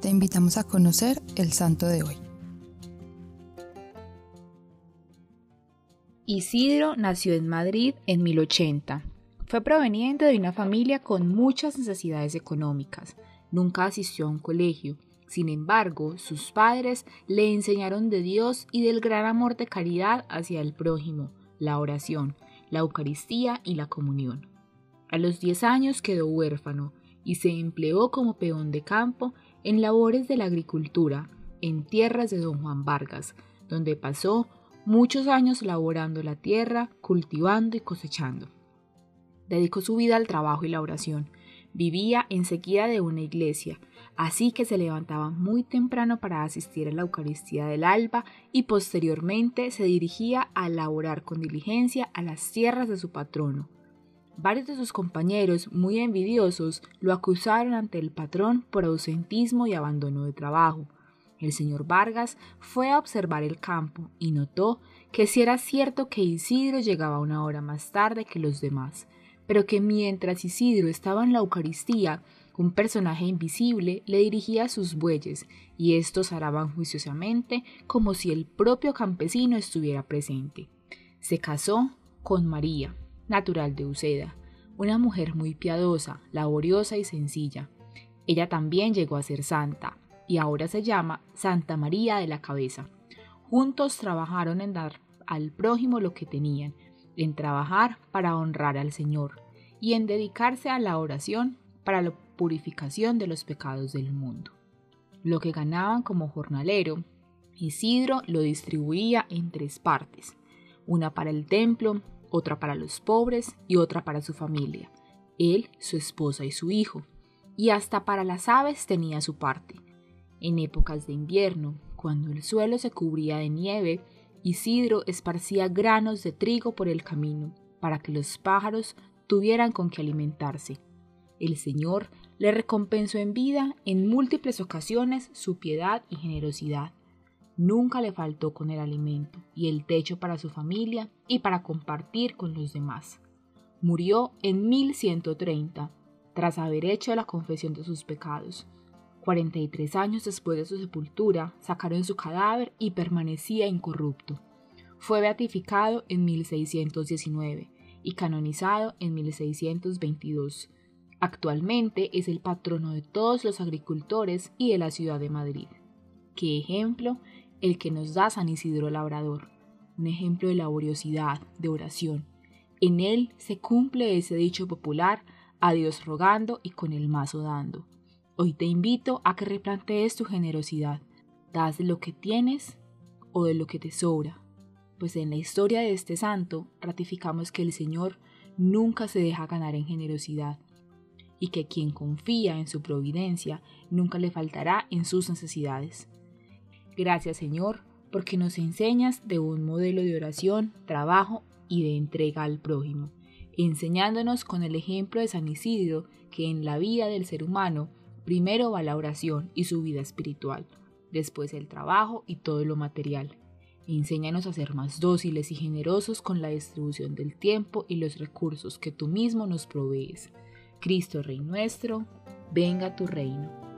te invitamos a conocer el santo de hoy. Isidro nació en Madrid en 1080. Fue proveniente de una familia con muchas necesidades económicas. Nunca asistió a un colegio. Sin embargo, sus padres le enseñaron de Dios y del gran amor de caridad hacia el prójimo, la oración, la Eucaristía y la comunión. A los 10 años quedó huérfano y se empleó como peón de campo en labores de la agricultura en tierras de don Juan Vargas, donde pasó muchos años laborando la tierra, cultivando y cosechando. Dedicó su vida al trabajo y la oración. Vivía enseguida de una iglesia, así que se levantaba muy temprano para asistir a la Eucaristía del alba y posteriormente se dirigía a laborar con diligencia a las tierras de su patrono. Varios de sus compañeros, muy envidiosos, lo acusaron ante el patrón por ausentismo y abandono de trabajo. El señor Vargas fue a observar el campo y notó que si era cierto que Isidro llegaba una hora más tarde que los demás, pero que mientras Isidro estaba en la Eucaristía, un personaje invisible le dirigía sus bueyes y estos araban juiciosamente como si el propio campesino estuviera presente. Se casó con María, natural de Uceda, una mujer muy piadosa, laboriosa y sencilla. Ella también llegó a ser santa, y ahora se llama Santa María de la Cabeza. Juntos trabajaron en dar al prójimo lo que tenían, en trabajar para honrar al Señor y en dedicarse a la oración para la purificación de los pecados del mundo. Lo que ganaban como jornalero, Isidro lo distribuía en tres partes, una para el templo, otra para los pobres y otra para su familia, él, su esposa y su hijo, y hasta para las aves tenía su parte. En épocas de invierno, cuando el suelo se cubría de nieve, Isidro esparcía granos de trigo por el camino, para que los pájaros tuvieran con qué alimentarse. El Señor le recompensó en vida en múltiples ocasiones su piedad y generosidad. Nunca le faltó con el alimento y el techo para su familia y para compartir con los demás. Murió en 1130, tras haber hecho la confesión de sus pecados. 43 años después de su sepultura, sacaron su cadáver y permanecía incorrupto. Fue beatificado en 1619 y canonizado en 1622. Actualmente es el patrono de todos los agricultores y de la ciudad de Madrid. Qué ejemplo el que nos da San Isidro Labrador, un ejemplo de laboriosidad, de oración. En él se cumple ese dicho popular, a Dios rogando y con el mazo dando. Hoy te invito a que replantees tu generosidad. ¿Das de lo que tienes o de lo que te sobra? Pues en la historia de este santo ratificamos que el Señor nunca se deja ganar en generosidad y que quien confía en su providencia nunca le faltará en sus necesidades. Gracias Señor, porque nos enseñas de un modelo de oración, trabajo y de entrega al prójimo, enseñándonos con el ejemplo de San Isidro que en la vida del ser humano Primero va la oración y su vida espiritual, después el trabajo y todo lo material. Enséñanos a ser más dóciles y generosos con la distribución del tiempo y los recursos que tú mismo nos provees. Cristo Rey nuestro, venga tu reino.